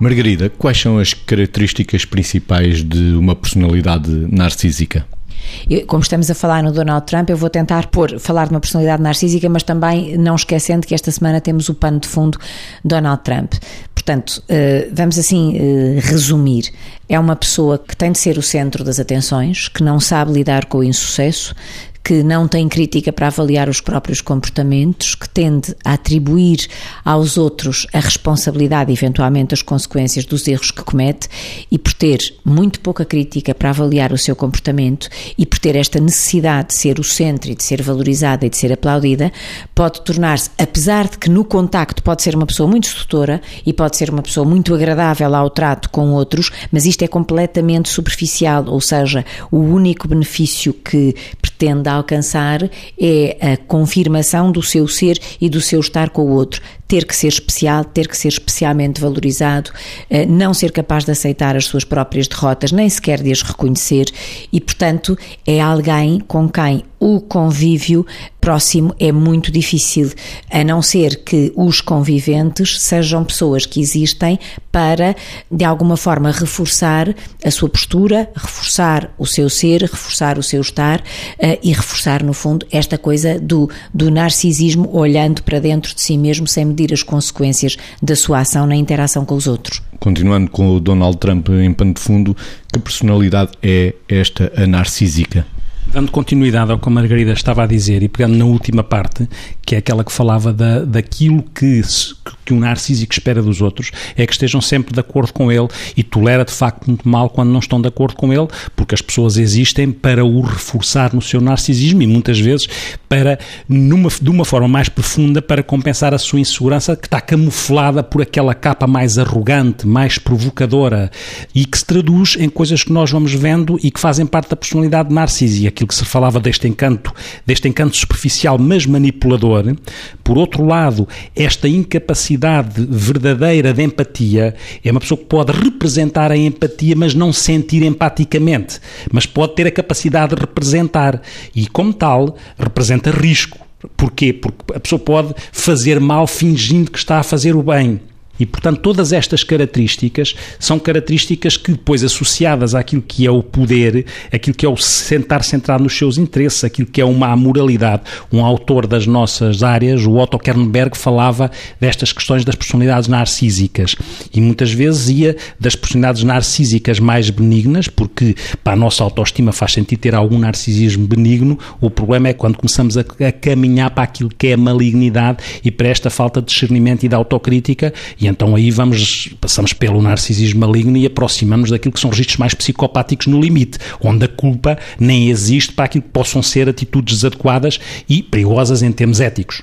Margarida, quais são as características principais de uma personalidade narcísica? como estamos a falar no Donald Trump, eu vou tentar pôr, falar de uma personalidade narcísica, mas também não esquecendo que esta semana temos o pano de fundo Donald Trump. Portanto, eh, vamos assim eh, resumir. É uma pessoa que tem de ser o centro das atenções, que não sabe lidar com o insucesso, que não tem crítica para avaliar os próprios comportamentos, que tende a atribuir aos outros a responsabilidade, eventualmente as consequências dos erros que comete, e por ter muito pouca crítica para avaliar o seu comportamento e por ter esta necessidade de ser o centro e de ser valorizada e de ser aplaudida, pode tornar-se, apesar de que no contacto pode ser uma pessoa muito sedutora e pode ser uma pessoa muito agradável ao trato com outros, mas isto é completamente superficial, ou seja, o único benefício que pretende alcançar é a confirmação do seu ser e do seu estar com o outro. Ter que ser especial, ter que ser especialmente valorizado, eh, não ser capaz de aceitar as suas próprias derrotas, nem sequer de as reconhecer, e, portanto, é alguém com quem o convívio próximo é muito difícil, a não ser que os conviventes sejam pessoas que existem para, de alguma forma, reforçar a sua postura, reforçar o seu ser, reforçar o seu estar uh, e reforçar, no fundo, esta coisa do, do narcisismo olhando para dentro de si mesmo sem medir as consequências da sua ação na interação com os outros. Continuando com o Donald Trump em pano de fundo, que personalidade é esta a narcísica? Dando continuidade ao que a Margarida estava a dizer e pegando na última parte, que é aquela que falava da, daquilo que, que um narcísico espera dos outros, é que estejam sempre de acordo com ele e tolera de facto muito mal quando não estão de acordo com ele, porque as pessoas existem para o reforçar no seu narcisismo e muitas vezes para, numa, de uma forma mais profunda, para compensar a sua insegurança que está camuflada por aquela capa mais arrogante, mais provocadora e que se traduz em coisas que nós vamos vendo e que fazem parte da personalidade narcísica aquilo que se falava deste encanto, deste encanto superficial, mas manipulador. Por outro lado, esta incapacidade verdadeira de empatia é uma pessoa que pode representar a empatia, mas não sentir empaticamente, mas pode ter a capacidade de representar e, como tal, representa risco. Porquê? Porque a pessoa pode fazer mal fingindo que está a fazer o bem. E, portanto, todas estas características são características que, depois, associadas àquilo que é o poder, aquilo que é o sentar centrado nos seus interesses, aquilo que é uma amoralidade. Um autor das nossas áreas, o Otto Kernberg, falava destas questões das personalidades narcísicas. E muitas vezes ia das personalidades narcísicas mais benignas, porque para a nossa autoestima faz sentido ter algum narcisismo benigno. O problema é quando começamos a, a caminhar para aquilo que é a malignidade e para esta falta de discernimento e de autocrítica. E então aí vamos, passamos pelo narcisismo maligno e aproximamos daquilo que são registros mais psicopáticos no limite, onde a culpa nem existe para aquilo que possam ser atitudes desadequadas e perigosas em termos éticos.